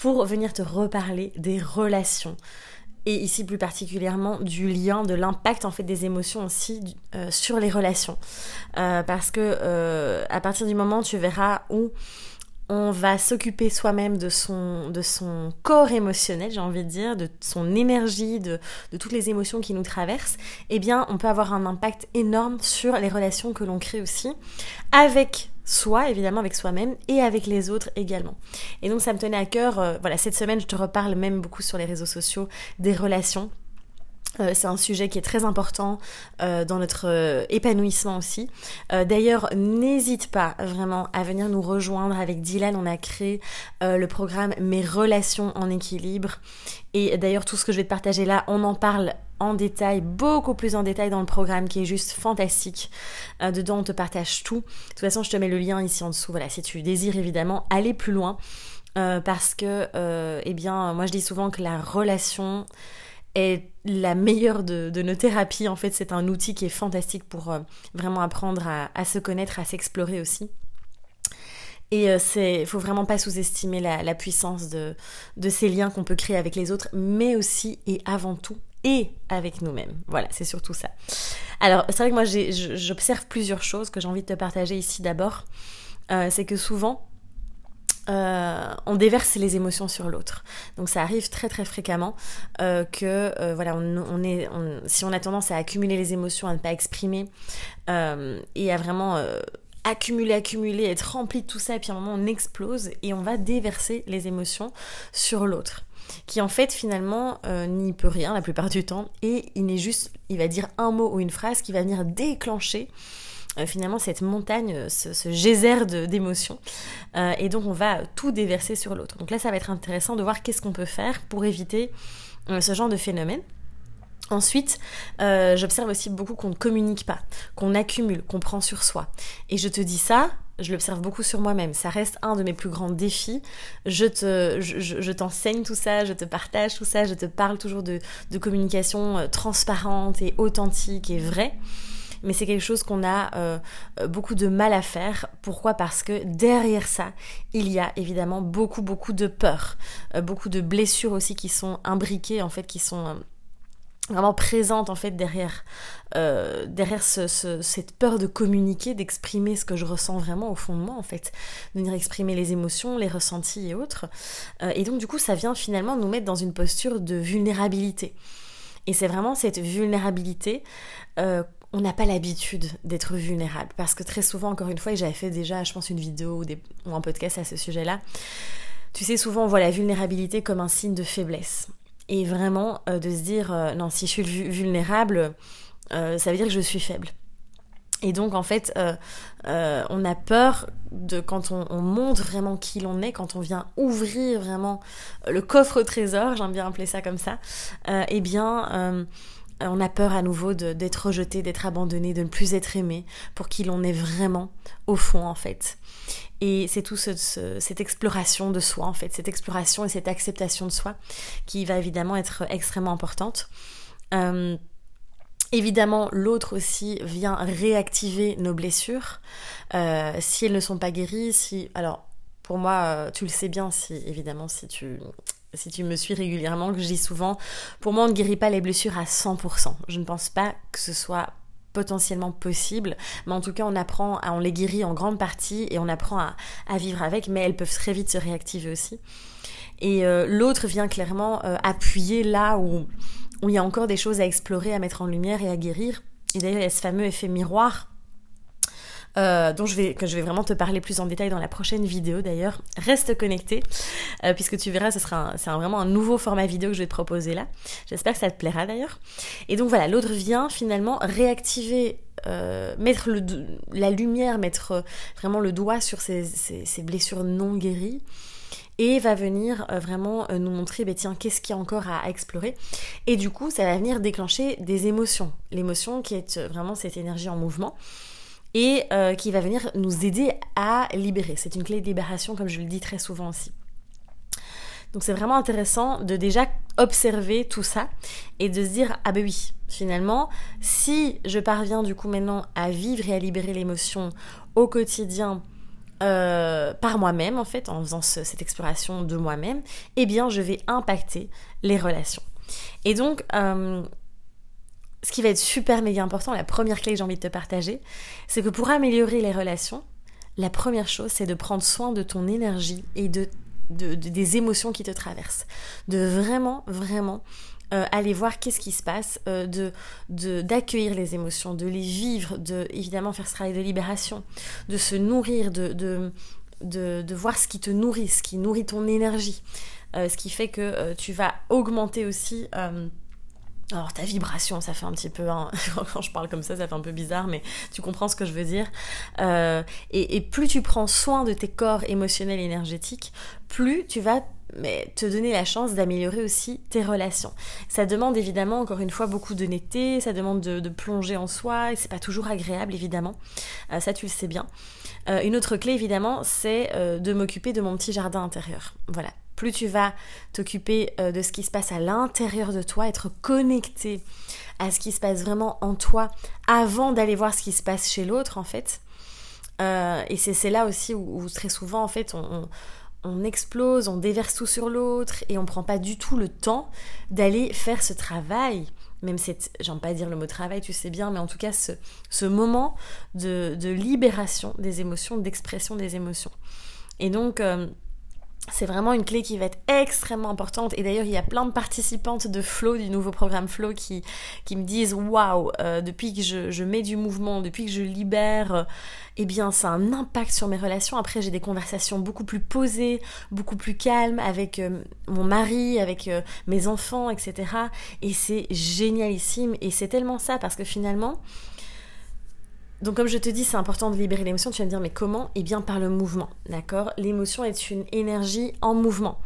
pour venir te reparler des relations et ici plus particulièrement du lien, de l'impact en fait des émotions aussi euh, sur les relations. Euh, parce que euh, à partir du moment tu verras où on va s'occuper soi-même de son, de son corps émotionnel, j'ai envie de dire, de son énergie, de, de, toutes les émotions qui nous traversent, eh bien, on peut avoir un impact énorme sur les relations que l'on crée aussi, avec soi, évidemment, avec soi-même, et avec les autres également. Et donc, ça me tenait à cœur, euh, voilà, cette semaine, je te reparle même beaucoup sur les réseaux sociaux des relations c'est un sujet qui est très important euh, dans notre euh, épanouissement aussi. D'ailleurs, n'hésite pas vraiment à venir nous rejoindre avec Dylan. On a créé le programme Mes relations en équilibre. Et d'ailleurs, tout ce que je vais te partager là, on en parle en détail, beaucoup plus en détail dans le programme qui est juste fantastique. dedans, on te partage tout. De toute façon, je te mets le lien ici en dessous. Voilà, si tu désires évidemment aller plus loin. parce que, eh bien, moi je dis souvent que la relation est la meilleure de, nos thérapies. En fait, c'est un outil qui est fantastique pour euh, vraiment apprendre à, se connaître, à s'explorer aussi. Et il euh, faut vraiment pas sous-estimer la, puissance de, ces liens qu'on peut créer avec les autres, mais aussi et avant tout et avec nous-mêmes. Voilà, c'est surtout ça. Alors, c'est vrai que moi, j'observe plusieurs choses que j'ai envie de te partager ici d'abord. Euh, c'est que souvent, euh, on déverse les émotions sur l'autre. Donc ça arrive très très fréquemment euh, que euh, voilà, on, est, si on a tendance à accumuler les émotions, à ne pas exprimer et à vraiment accumuler, accumuler, être rempli de tout ça, et puis à un moment on explose et on va déverser les émotions sur l'autre qui en fait finalement n'y peut rien la plupart du temps et il n'est juste, il va dire un mot ou une phrase qui va venir déclencher euh, finalement cette montagne, euh, ce, geyser d'émotions. Euh, et donc on va tout déverser sur l'autre. Donc là, ça va être intéressant de voir qu'est-ce qu'on peut faire pour éviter ce genre de phénomène. Ensuite, j'observe aussi beaucoup qu'on ne communique pas, qu'on accumule, qu'on prend sur soi. Et je te dis ça, je l'observe beaucoup sur moi-même. Ça reste un de mes plus grands défis. Je te, je, t'enseigne tout ça, je te partage tout ça, je te parle toujours de, de communication transparente et authentique et vraie mais c'est quelque chose qu'on a euh, beaucoup de mal à faire. Pourquoi? Parce que derrière ça, il y a évidemment beaucoup, beaucoup de peur, euh, beaucoup de blessures aussi qui sont imbriquées, en fait, qui sont euh, vraiment présentes en fait derrière, derrière cette peur de communiquer, d'exprimer ce que je ressens vraiment au fond de moi en fait, de venir exprimer les émotions, les ressentis et autres. et donc du coup ça vient finalement nous mettre dans une posture de vulnérabilité. Et c'est vraiment cette vulnérabilité on n'a pas l'habitude d'être vulnérable. Parce que très souvent, encore une fois, et j'avais fait déjà, je pense, une vidéo ou, un podcast à ce sujet-là, tu sais, souvent on voit la vulnérabilité comme un signe de faiblesse. Et vraiment, euh, de se dire, euh, non, si je suis vulnérable, euh, ça veut dire que je suis faible. Et donc, en fait, on a peur de quand on, on montre vraiment qui l'on est, quand on vient ouvrir vraiment le coffre trésor, j'aime bien appeler ça comme ça, eh bien on a peur à nouveau d'être rejeté, d'être abandonné, de ne plus être aimé pour qui l'on est vraiment au fond en fait. Et c'est tout cette exploration de soi en fait, cette exploration et cette acceptation de soi qui va évidemment être extrêmement importante. Euh, évidemment, l'autre aussi vient réactiver nos blessures euh, si elles ne sont pas guéries. Si alors pour moi, tu le sais bien, si évidemment si tu si tu me suis régulièrement, que je dis souvent, pour moi on ne guérit pas les blessures à 100%. Je ne pense pas que ce soit potentiellement possible, mais en tout cas on apprend, à, on les guérit en grande partie et on apprend à, vivre avec, mais elles peuvent très vite se réactiver aussi. Et euh, l'autre vient clairement euh, appuyer là où, où il y a encore des choses à explorer, à mettre en lumière et à guérir. Et d'ailleurs il y a ce fameux effet miroir euh, dont je vais, que je vais vraiment te parler plus en détail dans la prochaine vidéo d'ailleurs. Reste connecté, euh, puisque tu verras, ce sera c'est vraiment un nouveau format vidéo que je vais te proposer là. J'espère que ça te plaira d'ailleurs. Et donc voilà, l'autre vient finalement réactiver euh, mettre la lumière, mettre vraiment le doigt sur ces, blessures non guéries et va venir vraiment nous montrer, bah, tiens, qu'est-ce qu'il y a encore à, explorer. Et du coup, ça va venir déclencher des émotions. L'émotion qui est vraiment cette énergie en mouvement et qui va venir nous aider à libérer. C'est une clé de libération, comme je le dis très souvent aussi. Donc c'est vraiment intéressant de déjà observer tout ça et de se dire ah ben oui finalement si je parviens du coup maintenant à vivre et à libérer l'émotion au quotidien euh, par moi-même en fait en faisant cette exploration de moi-même eh bien je vais impacter les relations et donc euh, ce qui va être super méga important la première clé que j'ai envie de te partager c'est que pour améliorer les relations la première chose c'est de prendre soin de ton énergie et de des émotions qui te traversent. De vraiment, vraiment euh, aller voir qu'est-ce qui se passe, euh, de d'accueillir les émotions, de les vivre, de évidemment faire ce travail de libération, de se nourrir, de, de, de, voir ce qui te nourrit, ce qui nourrit ton énergie, euh, ce qui fait que tu vas augmenter aussi alors ta vibration, ça fait un petit peu, quand je parle comme ça, ça fait un peu bizarre, mais tu comprends ce que je veux dire. Euh, et, plus tu prends soin de tes corps émotionnels et énergétiques, plus tu vas te donner la chance d'améliorer aussi tes relations. Ça demande évidemment, encore une fois, beaucoup de netteté, ça demande de, plonger en soi, et c'est pas toujours agréable évidemment. Euh, ça tu le sais bien. Euh, une autre clé évidemment, c'est de m'occuper de mon petit jardin intérieur. Voilà, plus tu vas t'occuper euh, de ce qui se passe à l'intérieur de toi, être connecté à ce qui se passe vraiment en toi avant d'aller voir ce qui se passe chez l'autre en fait. Euh, et c'est là aussi où, très souvent en fait on, explose, on déverse tout sur l'autre et on prend pas du tout le temps d'aller faire ce travail. Même cette, j'aime pas dire le mot travail, tu sais bien, mais en tout cas ce, moment de, libération des émotions, d'expression des émotions. Et donc, euh, c'est vraiment une clé qui va être extrêmement importante. Et d'ailleurs, il y a plein de participantes de Flow, du nouveau programme Flow, qui, me disent Waouh, euh, depuis que je, mets du mouvement, depuis que je libère, euh, eh bien, ça a un impact sur mes relations. Après, j'ai des conversations beaucoup plus posées, beaucoup plus calmes avec euh, mon mari, avec mes enfants, etc. Et c'est génialissime. Et c'est tellement ça, parce que finalement, donc comme je te dis, c'est important de libérer l'émotion. Tu vas me dire, mais comment? Eh bien par le mouvement, d'accord? L'émotion est une énergie en mouvement.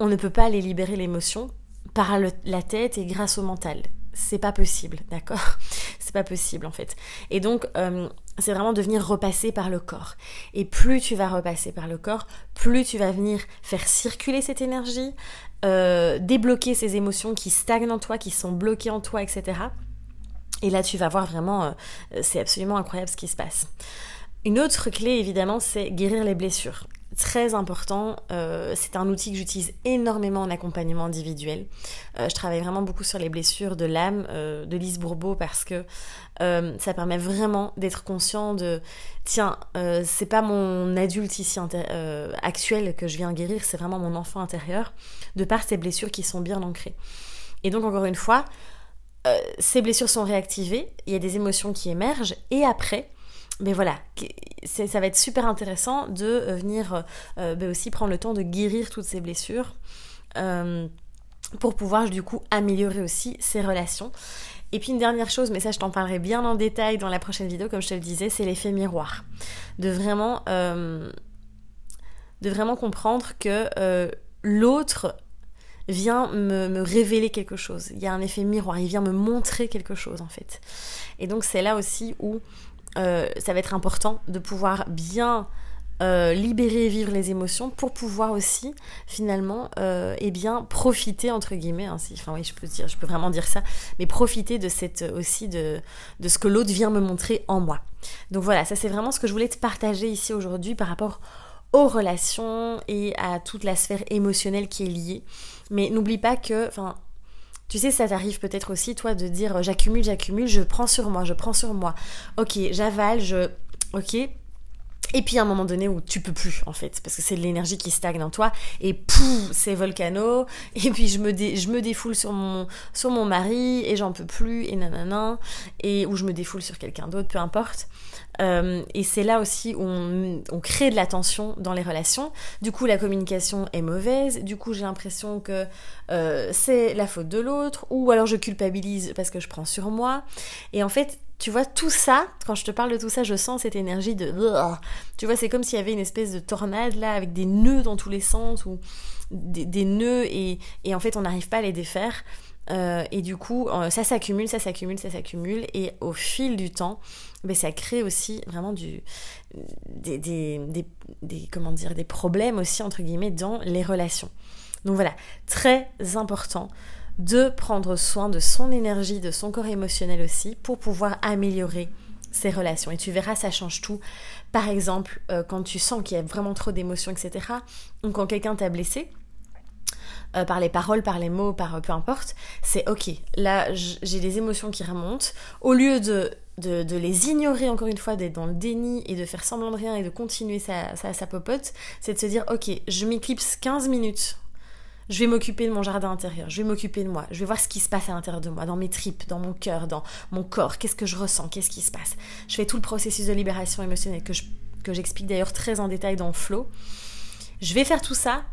On ne peut pas aller libérer l'émotion par la tête et grâce au mental. C'est pas possible, d'accord? C'est pas possible en fait. Et donc, euh, c'est vraiment de venir repasser par le corps. Et plus tu vas repasser par le corps, plus tu vas venir faire circuler cette énergie, euh, débloquer ces émotions qui stagnent en toi, qui sont bloquées en toi, etc. Et là, tu vas voir vraiment, euh, c'est absolument incroyable ce qui se passe. Une autre clé, évidemment, c'est guérir les blessures. Très important, euh, c'est un outil que j'utilise énormément en accompagnement individuel. Euh, je travaille vraiment beaucoup sur les blessures de l'âme de Lise Bourbeau parce que ça permet vraiment d'être conscient de tiens, c'est pas mon adulte ici actuel que je viens guérir, c'est vraiment mon enfant intérieur, de par ces blessures qui sont bien ancrées. Et donc, encore une fois, euh, ces blessures sont réactivées, il y a des émotions qui émergent, et après, mais ben voilà, ça va être super intéressant de euh, venir euh, ben aussi prendre le temps de guérir toutes ces blessures pour pouvoir du coup améliorer aussi ces relations. Et puis une dernière chose, mais ça je t'en parlerai bien en détail dans la prochaine vidéo, comme je te le disais, c'est l'effet miroir. De vraiment, de vraiment comprendre que l'autre vient me, révéler quelque chose. Il y a un effet miroir, il vient me montrer quelque chose en fait. Et donc c'est là aussi où euh, ça va être important de pouvoir bien euh, libérer et vivre les émotions pour pouvoir aussi finalement euh, eh bien profiter entre guillemets hein, enfin oui je peux dire je peux vraiment dire ça mais profiter de cette aussi de, de ce que l'autre vient me montrer en moi donc voilà ça c'est vraiment ce que je voulais te partager ici aujourd'hui par rapport aux relations et à toute la sphère émotionnelle qui est liée mais n'oublie pas que, enfin, tu sais, ça t'arrive peut-être aussi, toi, de dire j'accumule, j'accumule, je prends sur moi, je prends sur moi. Ok, j'avale, je. Ok. Et puis à un moment donné où tu peux plus en fait, parce que c'est de l'énergie qui stagne en toi, et pouf, c'est volcano, et puis je me, je me défoule sur mon, sur mon mari, et j'en peux plus, et nanana, et ou je me défoule sur quelqu'un d'autre, peu importe. Euh, et c'est là aussi où on, crée de la tension dans les relations. Du coup, la communication est mauvaise. Du coup, j'ai l'impression que euh, c'est la faute de l'autre. Ou alors je culpabilise parce que je prends sur moi. Et en fait, tu vois, tout ça, quand je te parle de tout ça, je sens cette énergie de... Tu vois, c'est comme s'il y avait une espèce de tornade là, avec des nœuds dans tous les sens, ou des, nœuds, et, en fait, on n'arrive pas à les défaire. Euh, et du coup, ça s'accumule, ça s'accumule, ça s'accumule, et au fil du temps, ben, ça crée aussi vraiment du, des, des problèmes aussi, entre guillemets, dans les relations. Donc voilà, très important de prendre soin de son énergie, de son corps émotionnel aussi, pour pouvoir améliorer ses relations. Et tu verras, ça change tout. Par exemple, euh, quand tu sens qu'il y a vraiment trop d'émotions, etc., ou quand quelqu'un t'a blessé, euh, par les paroles, par les mots, par euh, peu importe, c'est ok, là j'ai des émotions qui remontent. Au lieu de, les ignorer, encore une fois, d'être dans le déni et de faire semblant de rien et de continuer sa, sa, sa popote, c'est de se dire ok, je m'éclipse 15 minutes je vais m'occuper de mon jardin intérieur, je vais m'occuper de moi, je vais voir ce qui se passe à l'intérieur de moi, dans mes tripes, dans mon cœur, dans mon corps, qu'est-ce que je ressens, qu'est-ce qui se passe? Je fais tout le processus de libération émotionnelle que, que j'explique d'ailleurs très en détail dans Flow. Je vais faire tout ça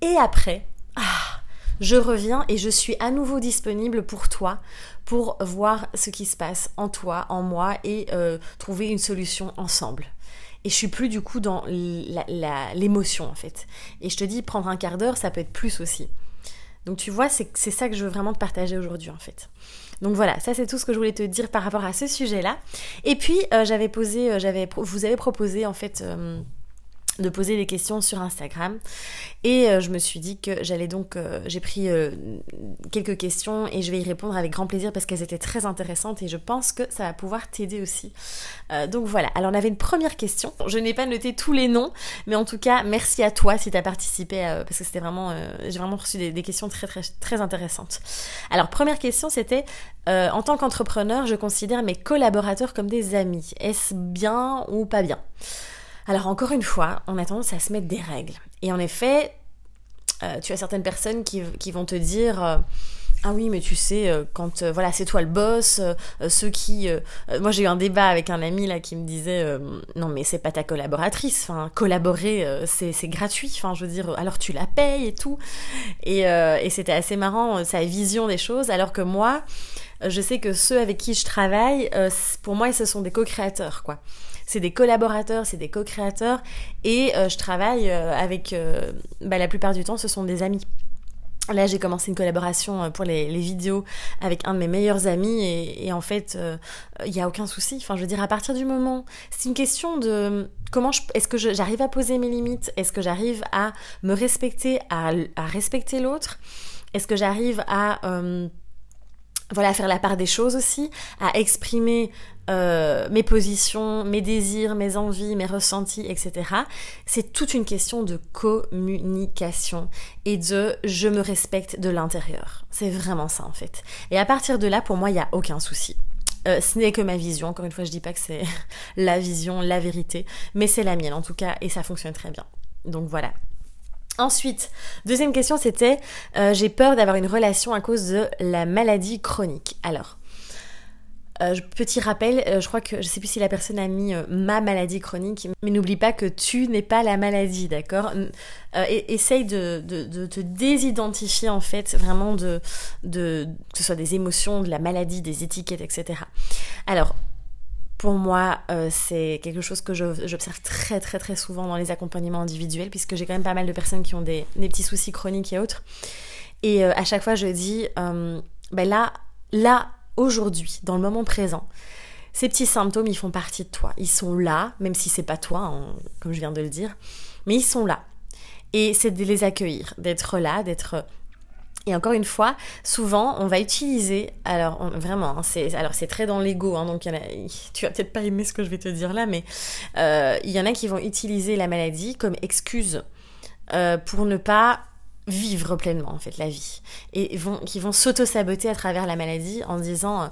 et après, ah, je reviens et je suis à nouveau disponible pour toi, pour voir ce qui se passe en toi, en moi et euh, trouver une solution ensemble et je suis plus du coup dans l'émotion en fait. Et je te dis, prendre un quart d'heure, ça peut être plus aussi. Donc tu vois, c'est ça que je veux vraiment te partager aujourd'hui en fait. Donc voilà, ça c'est tout ce que je voulais te dire par rapport à ce sujet-là. Et puis euh, j'avais posé, euh, j'avais, vous avez proposé en fait. De poser des questions sur Instagram. Et euh, je me suis dit que j'allais donc, euh, j'ai pris euh, quelques questions et je vais y répondre avec grand plaisir parce qu'elles étaient très intéressantes et je pense que ça va pouvoir t'aider aussi. donc voilà, alors on avait une première question. Je n'ai pas noté tous les noms, mais en tout cas, merci à toi si tu as participé parce que c'était vraiment, j'ai vraiment reçu des, des, questions très très très intéressantes. Alors première question, c'était en tant qu'entrepreneur, je considère mes collaborateurs comme des amis. Est-ce bien ou pas bien? Alors encore une fois, on a tendance à se mettre des règles. Et en effet, euh, tu as certaines personnes qui, vont te dire... Euh, ah oui, mais tu sais, euh, quand voilà, c'est toi le boss, ceux qui. moi, j'ai eu un débat avec un ami là qui me disait non, mais c'est pas ta collaboratrice. Enfin, collaborer, c'est gratuit. Enfin, je veux alors tu la payes et tout. Et c'était assez marrant sa vision des choses, alors que moi, je sais que ceux avec qui je travaille, pour moi, ce sont des co-créateurs, quoi c'est des collaborateurs, c'est des co-créateurs, et euh, je travaille euh, avec, euh, bah, la plupart du temps, ce sont des amis. Là, j'ai commencé une collaboration pour les, vidéos avec un de mes meilleurs amis et, en fait, il n'y a aucun souci. Enfin, je veux dire, à partir du moment, c'est une question de comment est-ce que j'arrive à poser mes limites? Est-ce que j'arrive à me respecter, à respecter l'autre? Est-ce que j'arrive à voilà, faire la part des choses aussi, à exprimer euh, mes positions, mes désirs, mes envies, mes ressentis, etc. C'est toute une question de communication et de je me respecte de l'intérieur. C'est vraiment ça en fait. Et à partir de là, pour moi, il n'y a aucun souci. Euh, ce n'est que ma vision, encore une fois, je dis pas que c'est la vision, la vérité, mais c'est la mienne en tout cas, et ça fonctionne très bien. Donc voilà, Ensuite, deuxième question, c'était euh, j'ai peur d'avoir une relation à cause de la maladie chronique. Alors, euh, petit rappel, euh, je crois que je sais plus si la personne a mis ma maladie chronique, mais n'oublie pas que tu n'es pas la maladie, d'accord? Essaye de, te désidentifier en fait, vraiment de, de que ce soit des émotions, de la maladie, des étiquettes, etc. Alors, pour moi, euh, c'est quelque chose que j'observe très très très souvent dans les accompagnements individuels, puisque j'ai quand même pas mal de personnes qui ont des, petits soucis chroniques et autres. Et euh, à chaque fois, je dis, euh, ben là, là, aujourd'hui, dans le moment présent, ces petits symptômes, ils font partie de toi. Ils sont là, même si c'est pas toi, hein, comme je viens de le dire, mais ils sont là. Et c'est de les accueillir, d'être là, d'être et encore une fois, souvent, on va utiliser, alors vraiment, hein, c'est alors c'est très dans l'ego, hein, donc en tu vas peut-être pas aimer ce que je vais te dire là, mais euh, il y en a qui vont utiliser la maladie comme excuse euh, pour ne pas vivre pleinement en fait la vie. Et qui vont s'auto-saboter à travers la maladie en disant euh,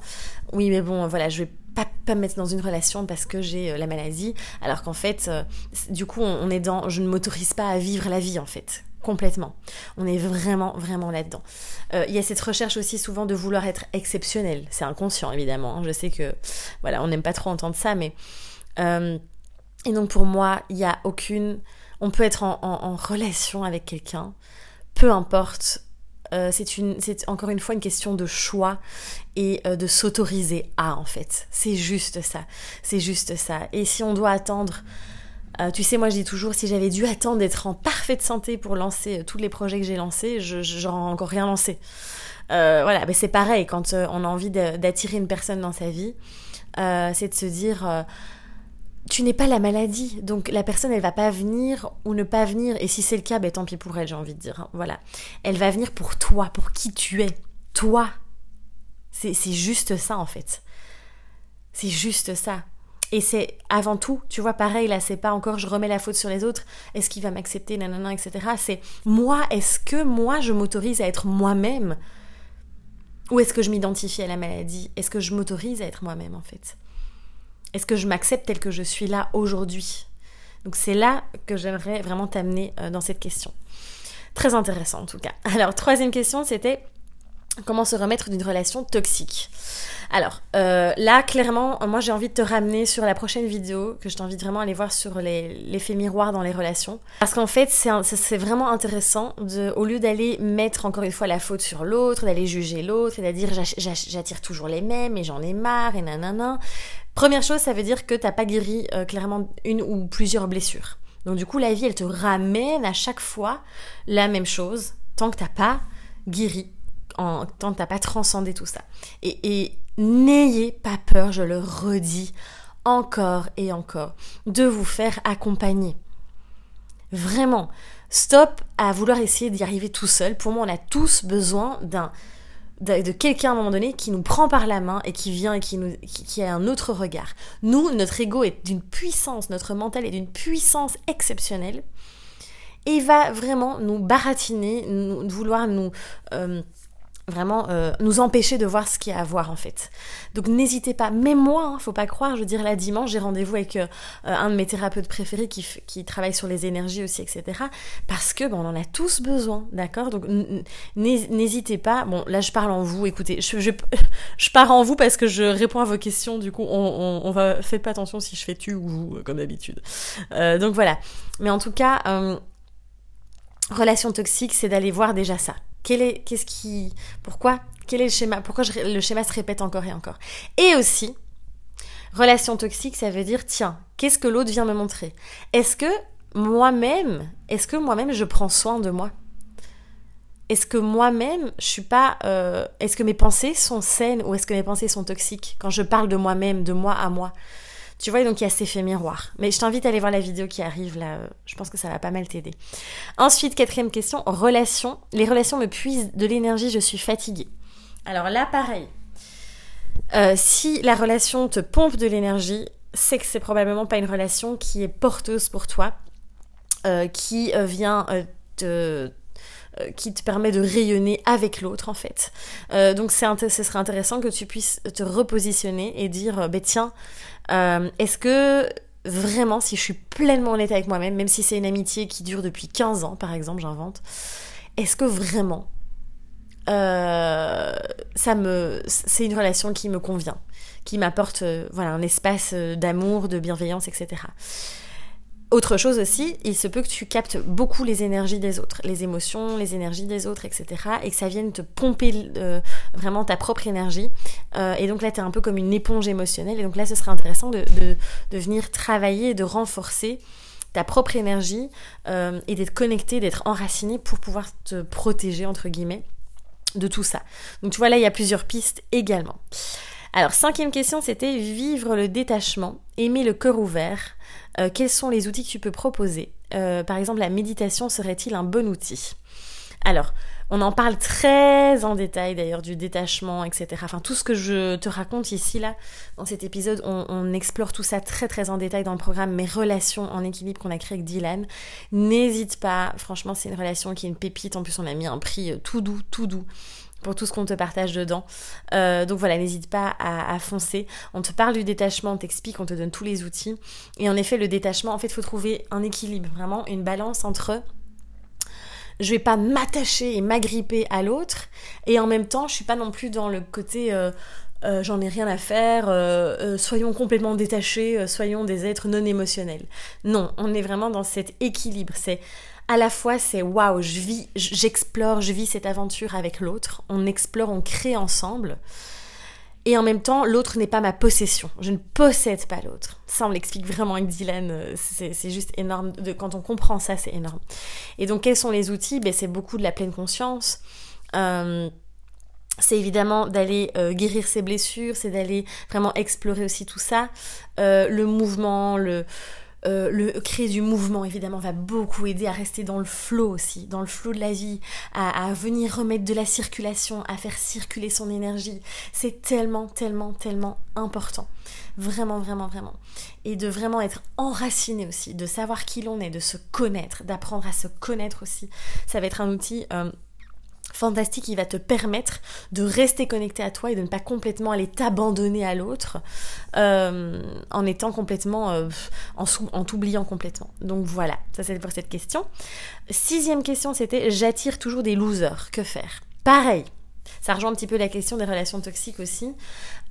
oui mais bon voilà je vais pas, pas me mettre dans une relation parce que j'ai la maladie alors qu'en fait du coup on est dans je ne m'autorise pas à vivre la vie en fait complètement. On est vraiment, vraiment là-dedans. Euh, il y a cette recherche aussi souvent de vouloir être exceptionnel. C'est inconscient, évidemment. Hein. Je sais que, voilà, on n'aime pas trop entendre ça, mais... Euh, et donc pour moi, il n'y a aucune... On peut être en, relation avec quelqu'un, peu importe euh, c'est encore une fois une question de choix et de s'autoriser à en fait. C'est juste ça. C'est juste ça. Et si on doit attendre tu sais, moi je dis toujours, si j'avais dû attendre d'être en parfaite santé pour lancer tous les projets que j'ai lancés, je j'aurais encore rien lancé. voilà, mais c'est pareil quand on a envie d'attirer une personne dans sa vie, c'est de se dire tu n'es pas la maladie. Donc la personne, elle va pas venir ou ne pas venir. Et si c'est le cas, ben, tant pis pour elle, j'ai envie de dire. Hein. Voilà. Elle va venir pour toi, pour qui tu es. Toi. C'est juste ça, en fait. C'est juste ça. Et c'est avant tout, tu vois, pareil, là, c'est pas encore je remets la faute sur les autres, est-ce qu'il va m'accepter, nanana, etc. C'est moi, est-ce que moi, je m'autorise à être moi-même? Ou est-ce que je m'identifie à la maladie? Est-ce que je m'autorise à être moi-même, en fait? Est-ce que je m'accepte tel que je suis là aujourd'hui? Donc c'est là que j'aimerais vraiment t'amener euh, dans cette question. Très intéressant en tout cas. Alors troisième question c'était comment se remettre d'une relation toxique. Alors euh, là, clairement, moi j'ai envie de te ramener sur la prochaine vidéo que je t'invite vraiment à aller voir sur l'effet miroir dans les relations. Parce qu'en fait, c'est vraiment intéressant de, au lieu d'aller mettre encore une fois la faute sur l'autre, d'aller juger l'autre et d'aller dire j'attire toujours les mêmes et j'en ai marre et nanana, Première chose, ça veut dire que t'as pas guéri euh, clairement une ou plusieurs blessures. Donc du coup, la vie, elle te ramène à chaque fois la même chose tant que t'as pas guéri, tant que t'as pas transcendé tout ça. Et, n'ayez pas peur, je le redis encore et encore, de vous faire accompagner. Vraiment, stop à vouloir essayer d'y arriver tout seul. Pour moi, on a tous besoin d'un de, quelqu'un à un moment donné qui nous prend par la main et qui vient et qui, a un autre regard. Nous, notre ego est d'une puissance, notre mental est d'une puissance exceptionnelle et va vraiment nous baratiner, nous, vouloir nous... Euh, vraiment euh, nous empêcher de voir ce qu'il y a à voir en fait. Donc n'hésitez pas, même moi, hein, faut pas croire, je veux dire, là dimanche j'ai rendez-vous avec euh, un de mes thérapeutes préférés qui, qui, travaille sur les énergies aussi, etc. Parce que bon, on en a tous besoin, d'accord? Donc n'hésitez pas, bon là je parle en vous, écoutez, je, je, je, pars en vous parce que je réponds à vos questions, du coup on, on, va, faites pas attention si je fais tu ou vous, comme d'habitude. Euh, donc voilà, mais en tout cas... relation toxique, c'est d'aller voir déjà ça. Quel est, qu'est-ce qui, pourquoi, quel est le schéma, pourquoi le schéma se répète encore et encore? Et aussi, relation toxique, ça veut dire, tiens, qu'est-ce que l'autre vient me montrer? Est-ce que moi-même, est-ce que moi-même je prends soin de moi? Est-ce que moi-même, je suis pas, euh, est-ce que mes pensées sont saines ou est-ce que mes pensées sont toxiques? Quand je parle de moi-même, de moi à moi, tu vois, donc il y a cet effet miroir. Mais je t'invite à aller voir la vidéo qui arrive là. Euh, je pense que ça va pas mal t'aider. Ensuite, quatrième question, relation. Les relations me puisent de l'énergie, je suis fatiguée. Alors là, pareil. Euh, si la relation te pompe de l'énergie, c'est que c'est probablement pas une relation qui est porteuse pour toi, euh, qui vient te, qui te permet de rayonner avec l'autre en fait. donc c'est ce serait intéressant que tu puisses te repositionner et dire, ben tiens, euh, est-ce que vraiment, si je suis pleinement honnête avec moi-même, même si c'est une amitié qui dure depuis 15 ans, par exemple, j'invente, est-ce que vraiment euh, ça me, c'est une relation qui me convient, qui m'apporte euh, voilà un espace d'amour, de bienveillance, etc. Autre chose aussi, il se peut que tu captes beaucoup les énergies des autres, les émotions, les énergies des autres, etc. Et que ça vienne te pomper euh, vraiment ta propre énergie. Euh, et donc là, tu es un peu comme une éponge émotionnelle. Et donc là, ce serait intéressant de, venir travailler, de renforcer ta propre énergie euh, et d'être connecté, d'être enraciné pour pouvoir te protéger, entre guillemets, de tout ça. Donc tu vois, là, il y a plusieurs pistes également. Alors, cinquième question, c'était vivre le détachement, aimer le cœur ouvert. Euh, quels sont les outils que tu peux proposer? Euh, Par exemple, la méditation serait-il un bon outil? Alors, on en parle très en détail d'ailleurs du détachement, etc. Enfin, tout ce que je te raconte ici, là, dans cet épisode, on, explore tout ça très très en détail dans le programme Mes relations en équilibre qu'on a créé avec Dylan. N'hésite pas, franchement, c'est une relation qui est une pépite. En plus, on a mis un prix euh, tout doux, tout doux pour tout ce qu'on te partage dedans. Euh, donc voilà, n'hésite pas à, foncer. On te parle du détachement, on t'explique, on te donne tous les outils. Et en effet, le détachement, en fait, il faut trouver un équilibre, vraiment une balance entre je vais pas m'attacher et m'agripper à l'autre et en même temps je suis pas non plus dans le côté euh, euh, j'en ai rien à faire, soyons complètement détachés, soyons des êtres non émotionnels. Non, on est vraiment dans cet équilibre. C'est à la fois c'est waouh, je vis, j'explore, je vis cette aventure avec l'autre, on explore, on crée ensemble. Et en même temps, l'autre n'est pas ma possession. Je ne possède pas l'autre. Ça, on l'explique vraiment avec Dylan. Euh, c'est juste énorme. De, quand on comprend ça, c'est énorme. Et donc, quels sont les outils? Ben, C'est beaucoup de la pleine conscience. Euh, c'est évidemment d'aller euh, guérir ses blessures, c'est d'aller vraiment explorer aussi tout ça. le mouvement, le, euh, le créer du mouvement évidemment va beaucoup aider à rester dans le flot aussi, dans le flot de la vie, à, venir remettre de la circulation, à faire circuler son énergie. C'est tellement, tellement, tellement important. Vraiment, vraiment, vraiment. Et de vraiment être enraciné aussi, de savoir qui l'on est, de se connaître, d'apprendre à se connaître aussi. Ça va être un outil... Euh, fantastique qui va te permettre de rester connecté à toi et de ne pas complètement aller t'abandonner à l'autre euh, en étant complètement euh, en, en t'oubliant complètement. Donc voilà, ça c'est pour cette question. Sixième question c'était j'attire toujours des losers, que faire? Pareil, ça rejoint un petit peu la question des relations toxiques aussi.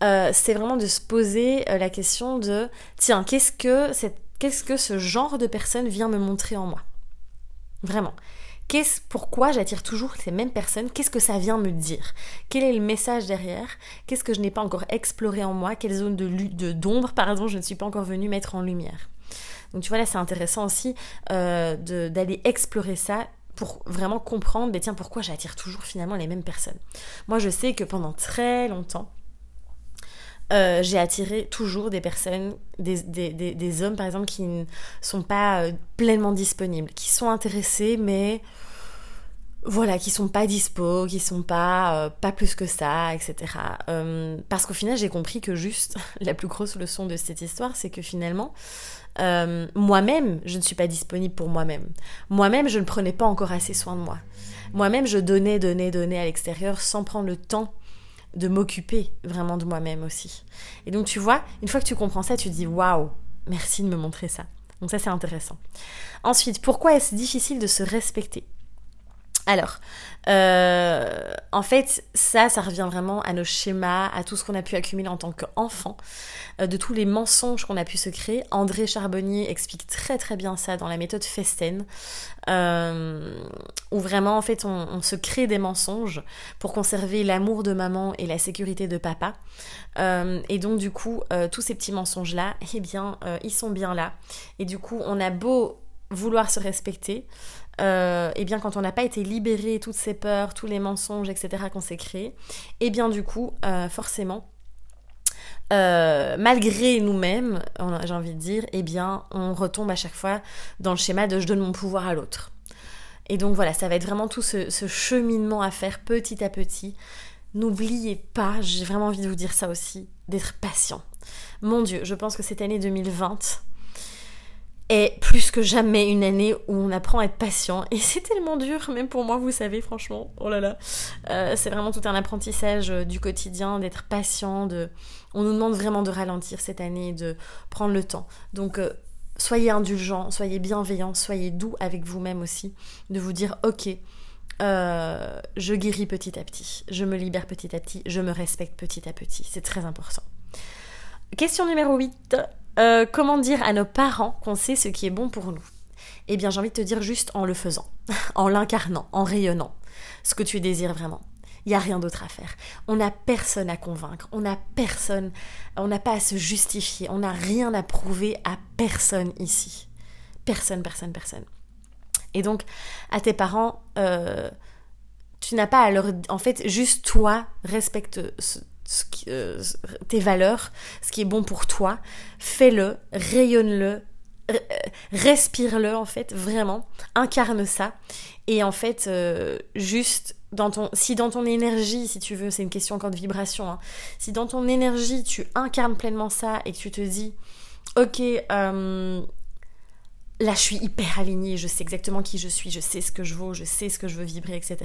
Euh, c'est vraiment de se poser la question de tiens, qu'est-ce que, qu'est-ce que ce genre de personne vient me montrer en moi? Vraiment pourquoi j'attire toujours ces mêmes personnes? Qu'est-ce que ça vient me dire? Quel est le message derrière? Qu'est-ce que je n'ai pas encore exploré en moi? Quelle zone de d'ombre, je ne suis pas encore venue mettre en lumière? Donc tu vois là, c'est intéressant aussi euh, d'aller explorer ça pour vraiment comprendre, mais tiens, pourquoi j'attire toujours finalement les mêmes personnes? Moi, je sais que pendant très longtemps, euh, j'ai attiré toujours des personnes, des, hommes par exemple qui ne sont pas euh, pleinement disponibles, qui sont intéressés mais voilà, qui sont pas dispo, qui sont pas euh, pas plus que ça, etc. parce qu'au final j'ai compris que juste la plus grosse leçon de cette histoire c'est que finalement moi-même je ne suis pas disponible pour moi-même. Moi-même je ne prenais pas encore assez soin de moi. Moi-même je donnais, donnais, donnais à l'extérieur sans prendre le temps de m'occuper vraiment de moi-même aussi. Et donc tu vois, une fois que tu comprends ça, tu dis waouh, merci de me montrer ça. Donc ça c'est intéressant. Ensuite, pourquoi est-ce difficile de se respecter? Alors, euh, en fait, ça, ça revient vraiment à nos schémas, à tout ce qu'on a pu accumuler en tant qu'enfant, euh, de tous les mensonges qu'on a pu se créer. André Charbonnier explique très très bien ça dans la méthode Festen, euh, où vraiment, en fait, on, se crée des mensonges pour conserver l'amour de maman et la sécurité de papa. et donc, du coup, tous ces petits mensonges-là, eh bien, ils sont bien là. Et du coup, on a beau vouloir se respecter, euh, et bien quand on n'a pas été libéré toutes ces peurs, tous les mensonges, etc. qu'on s'est créés, et bien du coup, euh, forcément, euh, malgré nous-mêmes, j'ai envie de dire, et bien on retombe à chaque fois dans le schéma de je donne mon pouvoir à l'autre. Et donc voilà, ça va être vraiment tout ce, ce cheminement à faire petit à petit. N'oubliez pas, j'ai vraiment envie de vous dire ça aussi, d'être patient. Mon Dieu, je pense que cette année 2020, est plus que jamais une année où on apprend à être patient. Et c'est tellement dur, même pour moi, vous savez, franchement. Oh là là. Euh, c'est vraiment tout un apprentissage euh, du quotidien, d'être patient. On nous demande vraiment de ralentir cette année, de prendre le temps. Donc, euh, soyez indulgents, soyez bienveillants, soyez doux avec vous-même aussi. De vous dire, ok, je guéris petit à petit, je me libère petit à petit, je me respecte petit à petit. C'est très important. Question numéro 8. Euh, comment dire à nos parents qu'on sait ce qui est bon pour nous? Eh bien, j'ai envie de te dire juste en le faisant, en l'incarnant, en rayonnant, ce que tu désires vraiment. Il n'y a rien d'autre à faire. On n'a personne à convaincre, on n'a personne, on n'a pas à se justifier, on n'a rien à prouver à personne ici. Personne, personne, personne. Et donc, à tes parents, euh, tu n'as pas à leur... En fait, juste toi, respecte ce, euh, tes valeurs, ce qui est bon pour toi, fais-le, rayonne-le, euh, respire-le en fait, vraiment, incarne ça. Et en fait, euh, juste dans ton, si dans ton énergie, si tu veux, c'est une question encore de vibration, hein, si dans ton énergie tu incarnes pleinement ça et que tu te dis, ok, là je suis hyper alignée, je sais exactement qui je suis, je sais ce que je vaux, je sais ce que je veux vibrer, etc.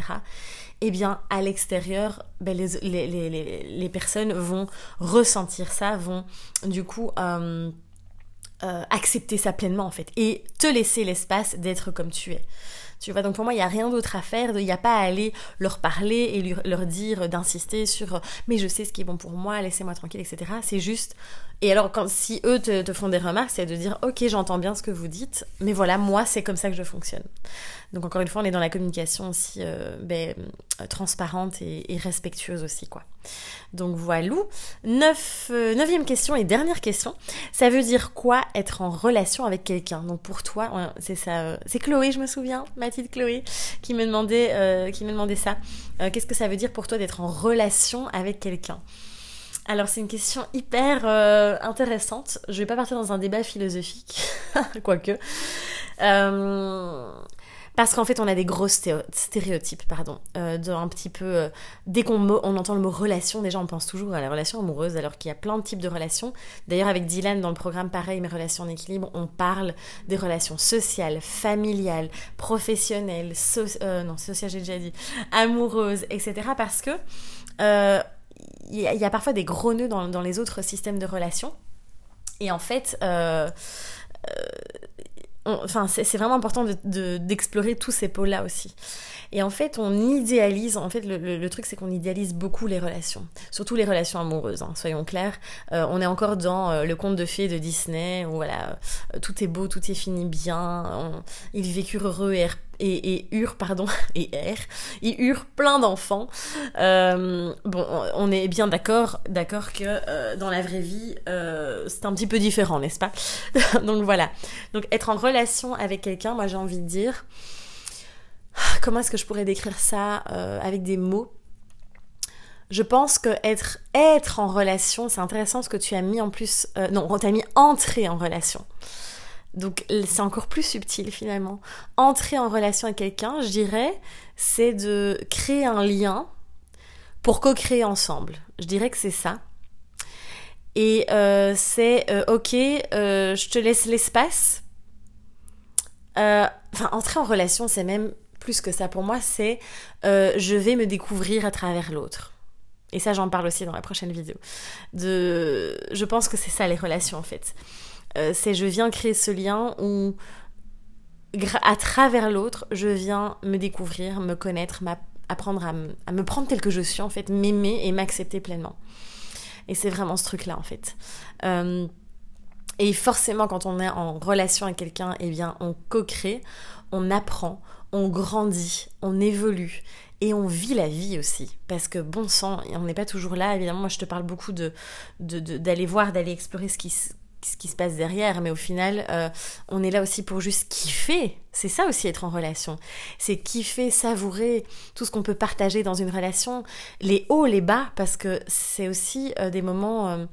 Eh bien, à l'extérieur, ben, les, personnes vont ressentir ça, vont du coup euh, euh, accepter ça pleinement en fait, et te laisser l'espace d'être comme tu es. Tu vois, donc pour moi, il n'y a rien d'autre à faire, il n'y a pas à aller leur parler et leur dire d'insister sur mais je sais ce qui est bon pour moi, laissez-moi tranquille, etc. C'est juste Et alors, quand, si eux te, font des remarques, c'est de dire Ok, j'entends bien ce que vous dites, mais voilà, moi, c'est comme ça que je fonctionne. Donc, encore une fois, on est dans la communication aussi euh, ben, transparente et, respectueuse aussi, quoi. Donc, voilà. Neuf, euh, neuvième question et dernière question. Ça veut dire quoi être en relation avec quelqu'un? Donc, pour toi, c'est ça. Euh, c'est Chloé, je me souviens, ma petite Chloé, qui me demandait, qui me demandait ça. Qu'est-ce que ça veut dire pour toi d'être en relation avec quelqu'un? Alors c'est une question hyper euh, intéressante. Je vais pas partir dans un débat philosophique, quoique. Euh, parce qu'en fait, on a des gros stéréotypes, pardon, euh, petit peu. Dès qu'on on entend le mot relation, déjà on pense toujours à la relation amoureuse, alors qu'il y a plein de types de relations. D'ailleurs, avec Dylan, dans le programme Pareil, mes relations en équilibre, on parle des relations sociales, familiales, professionnelles, non, sociales, j'ai déjà dit, amoureuses, etc. Parce que il y, a parfois des gros nœuds dans, les autres systèmes de relations. Et en fait, euh, euh, c'est vraiment important d'explorer tous ces pôles-là aussi. Et en fait, on idéalise, en fait, le, truc, c'est qu'on idéalise beaucoup les relations, surtout les relations amoureuses, hein, soyons clairs. Euh, on est encore dans le conte de fées de Disney, où voilà, tout est beau, tout est fini bien, ils vécurent heureux et et, et Ur, pardon, et R, ils eurent plein d'enfants. Euh, bon, on est bien d'accord, d'accord que euh, dans la vraie vie, euh, c'est un petit peu différent, n'est-ce pas? Donc voilà. Donc être en relation avec quelqu'un, moi j'ai envie de dire, comment est-ce que je pourrais décrire ça avec des mots? Je pense que être, être en relation, c'est intéressant ce que tu as mis en plus. non, tu as mis entrer en relation. Donc c'est encore plus subtil finalement. Entrer en relation avec quelqu'un, je dirais, c'est de créer un lien pour co-créer ensemble. Je dirais que c'est ça. Et euh, c'est euh, ok, euh, je te laisse l'espace. Enfin, entrer en relation, c'est même plus que ça pour moi, c'est je vais me découvrir à travers l'autre. Et ça, j'en parle aussi dans la prochaine vidéo. De... Je pense que c'est ça les relations en fait. Euh, c'est je viens créer ce lien où à travers l'autre, je viens me découvrir, me connaître, apprendre à, me prendre tel que je suis en fait, m'aimer et m'accepter pleinement. Et c'est vraiment ce truc-là en fait. Euh, et forcément, quand on est en relation avec quelqu'un, eh bien, on co-crée, on apprend, on grandit, on évolue et on vit la vie aussi. Parce que bon sang, on n'est pas toujours là. Évidemment, moi je te parle beaucoup de d'aller voir, d'aller explorer ce qui, ce qui se passe derrière, mais au final, euh, on est là aussi pour juste kiffer. C'est ça aussi être en relation. C'est kiffer, savourer tout ce qu'on peut partager dans une relation, les hauts, les bas, parce que c'est aussi euh, des moments. Euh,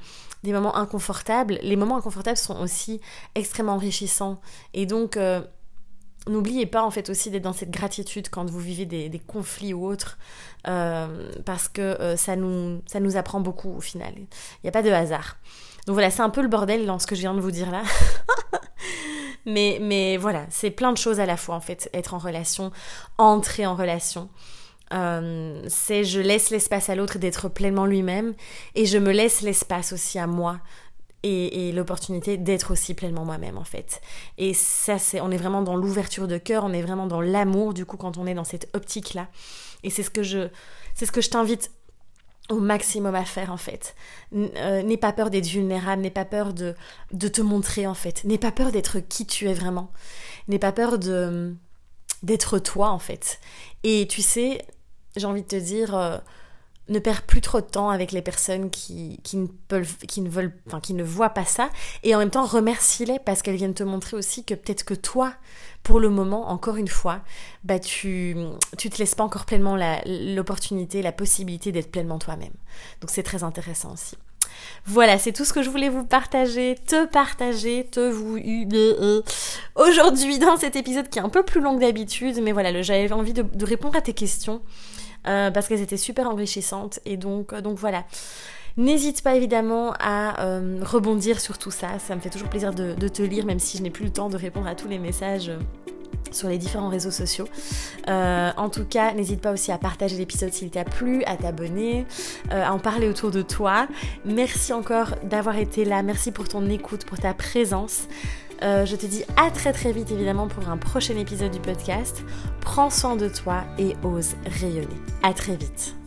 des moments inconfortables. Les moments inconfortables sont aussi extrêmement enrichissants. Et donc, N'oubliez pas en fait aussi d'être dans cette gratitude quand vous vivez des, conflits ou autres, parce que ça, nous, ça nous apprend beaucoup au final. Il n'y a pas de hasard. Donc voilà, c'est un peu le bordel dans ce que je viens de vous dire là. mais, mais voilà, c'est plein de choses à la fois en fait, être en relation, entrer en relation. Euh, c'est je laisse l'espace à l'autre d'être pleinement lui-même et je me laisse l'espace aussi à moi et, et l'opportunité d'être aussi pleinement moi-même en fait. Et ça c'est on est vraiment dans l'ouverture de cœur, on est vraiment dans l'amour du coup quand on est dans cette optique là. Et c'est ce que je c'est ce que je t'invite au maximum à faire en fait. Euh, n'aie pas peur d'être vulnérable, n'aie pas peur de, de te montrer en fait. N'aie pas peur d'être qui tu es vraiment. N'aie pas peur de d'être toi en fait. Et tu sais, j'ai envie de te dire, euh, ne perds plus trop de temps avec les personnes qui, qui, ne, peuvent, qui, ne, veulent, qui ne voient pas ça. Et en même temps, remercie-les parce qu'elles viennent te montrer aussi que peut-être que toi, pour le moment, encore une fois, bah, tu, tu te laisses pas encore pleinement l'opportunité, la, possibilité d'être pleinement toi-même. Donc c'est très intéressant aussi. Voilà, c'est tout ce que je voulais vous partager, te partager, te vous euh, aujourd'hui dans cet épisode qui est un peu plus long que d'habitude, mais voilà, j'avais envie de, répondre à tes questions euh, parce qu'elles étaient super enrichissantes et donc, euh, voilà. N'hésite pas évidemment à euh, rebondir sur tout ça, ça me fait toujours plaisir de, te lire, même si je n'ai plus le temps de répondre à tous les messages sur les différents réseaux sociaux. En tout cas, n'hésite pas aussi à partager l'épisode s'il t'a plu, à t'abonner, à en parler autour de toi. Merci encore d'avoir été là, merci pour ton écoute, pour ta présence. Je te dis à très très vite évidemment pour un prochain épisode du podcast. Prends soin de toi et ose rayonner. À très vite.